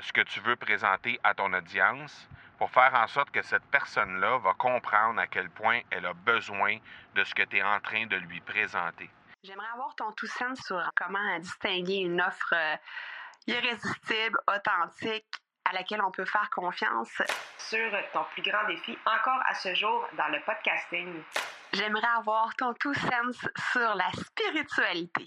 ce que tu veux présenter à ton audience pour faire en sorte que cette personne-là va comprendre à quel point elle a besoin de ce que tu es en train de lui présenter. J'aimerais avoir ton tout sens sur comment distinguer une offre euh, irrésistible, authentique, à laquelle on peut faire confiance. Sur ton plus grand défi encore à ce jour dans le podcasting. J'aimerais avoir ton tout sens sur la spiritualité.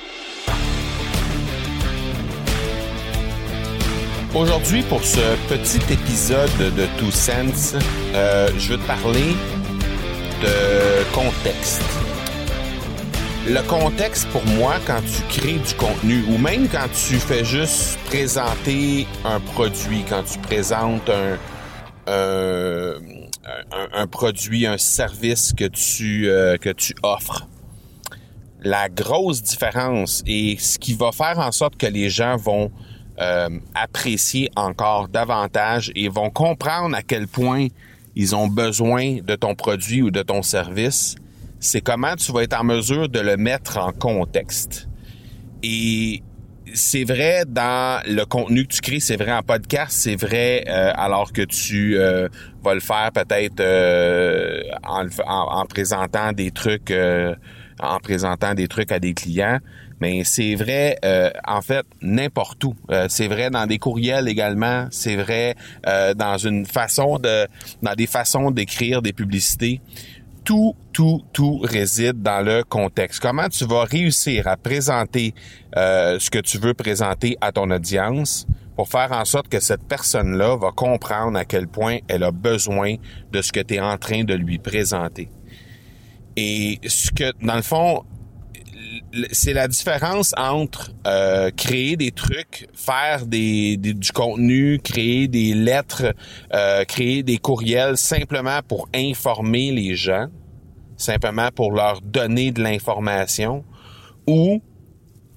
Aujourd'hui, pour ce petit épisode de Two Sense, euh, je veux te parler de contexte. Le contexte, pour moi, quand tu crées du contenu ou même quand tu fais juste présenter un produit, quand tu présentes un, un, produit, un service que tu, euh, que tu offres, la grosse différence et ce qui va faire en sorte que les gens vont euh, apprécier encore davantage et vont comprendre à quel point ils ont besoin de ton produit ou de ton service, c'est comment tu vas être en mesure de le mettre en contexte. Et c'est vrai dans le contenu que tu crées, c'est vrai en podcast, c'est vrai euh, alors que tu euh, vas le faire peut-être en, en, présentant des trucs, en présentant des trucs à des clients mais c'est vrai euh, en fait n'importe où. Euh, c'est vrai dans des courriels également, c'est vrai euh, dans une façon de dans des façons d'écrire des publicités. Tout, tout, tout réside dans le contexte. Comment tu vas réussir à présenter ce que tu veux présenter à ton audience pour faire en sorte que cette personne-là va comprendre à quel point elle a besoin de ce que tu es en train de lui présenter? Et ce que, dans le fond, c'est la différence entre euh, créer des trucs, faire des, du contenu, créer des lettres, euh, créer des courriels simplement pour informer les gens, simplement pour leur donner de l'information, ou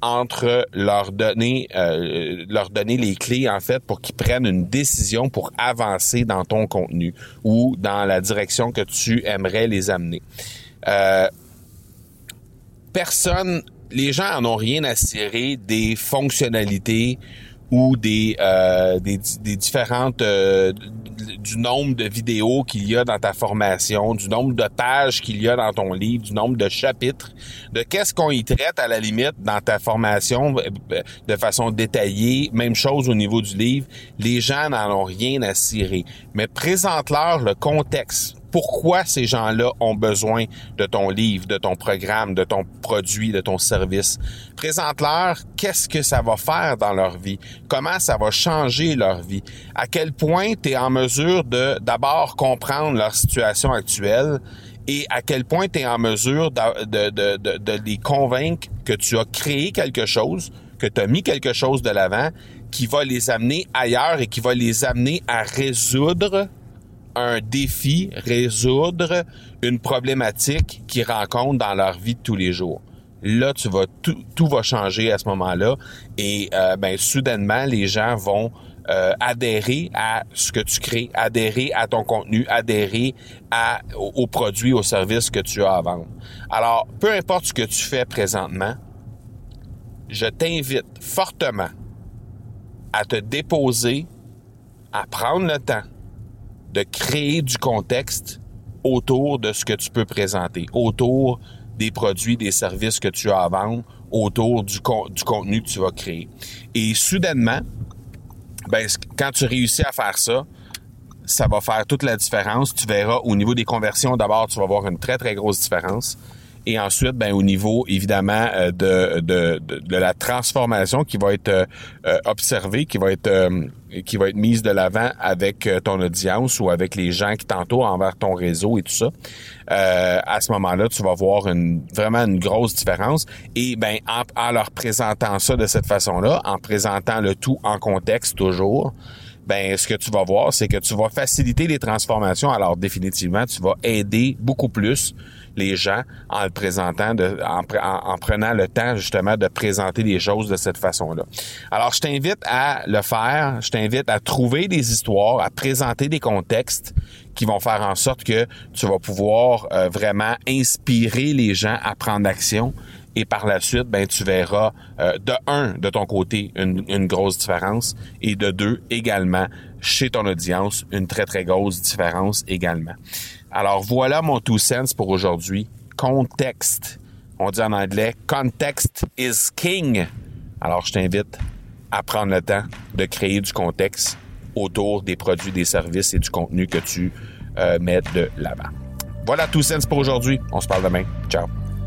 entre leur donner euh, leur donner les clés en fait pour qu'ils prennent une décision pour avancer dans ton contenu ou dans la direction que tu aimerais les amener. Euh, personne, les gens en ont rien à cirer des fonctionnalités ou des, euh, des, différentes euh, du nombre de vidéos qu'il y a dans ta formation, du nombre de pages qu'il y a dans ton livre, du nombre de chapitres, de qu'est-ce qu'on y traite à la limite dans ta formation euh, de façon détaillée, même chose au niveau du livre, les gens n'en ont rien à cirer. Mais présente-leur le contexte pourquoi ces gens-là ont besoin de ton livre, de ton programme, de ton produit, de ton service? Présente-leur qu'est-ce que ça va faire dans leur vie, comment ça va changer leur vie, à quel point tu es en mesure de d'abord comprendre leur situation actuelle et à quel point tu es en mesure de, de, de, de, les convaincre que tu as créé quelque chose, que tu as mis quelque chose de l'avant qui va les amener ailleurs et qui va les amener à résoudre un défi, résoudre une problématique qu'ils rencontrent dans leur vie de tous les jours. Là, tu vas tout, va changer à ce moment-là et euh, ben soudainement les gens vont euh, adhérer à ce que tu crées, adhérer à ton contenu, adhérer aux, produits, aux services que tu as à vendre. Alors, peu importe ce que tu fais présentement, je t'invite fortement à te déposer, à prendre le temps de créer du contexte autour de ce que tu peux présenter, autour des produits, des services que tu as à vendre, autour du, du contenu que tu vas créer. Et soudainement, ben, quand tu réussis à faire ça, ça va faire toute la différence. Tu verras au niveau des conversions, d'abord, tu vas voir une très, très grosse différence. Et ensuite, ben, au niveau, évidemment, euh, de, de, de, la transformation qui va être euh, euh, observée, qui va être qui va être mise de l'avant avec ton audience ou avec les gens qui t'entourent envers ton réseau et tout ça. à ce moment-là, tu vas voir une, vraiment une grosse différence. Et ben, en, en leur présentant ça de cette façon-là, en présentant le tout en contexte toujours, ben ce que tu vas voir, c'est que tu vas faciliter les transformations. Alors définitivement, tu vas aider beaucoup plus les gens en le présentant, de, en, en, prenant le temps justement de présenter les choses de cette façon-là. Alors, je t'invite à le faire, je t'invite à trouver des histoires, à présenter des contextes qui vont faire en sorte que tu vas pouvoir euh, vraiment inspirer les gens à prendre action et par la suite, ben tu verras euh, de un de ton côté une, une, grosse différence et de deux également chez ton audience une très très grosse différence également. Alors voilà mon two cents pour aujourd'hui. Contexte. On dit en anglais, context is king. Alors je t'invite à prendre le temps de créer du contexte autour des produits, des services et du contenu que tu euh, mets de l'avant. Voilà two cents pour aujourd'hui. On se parle demain. Ciao.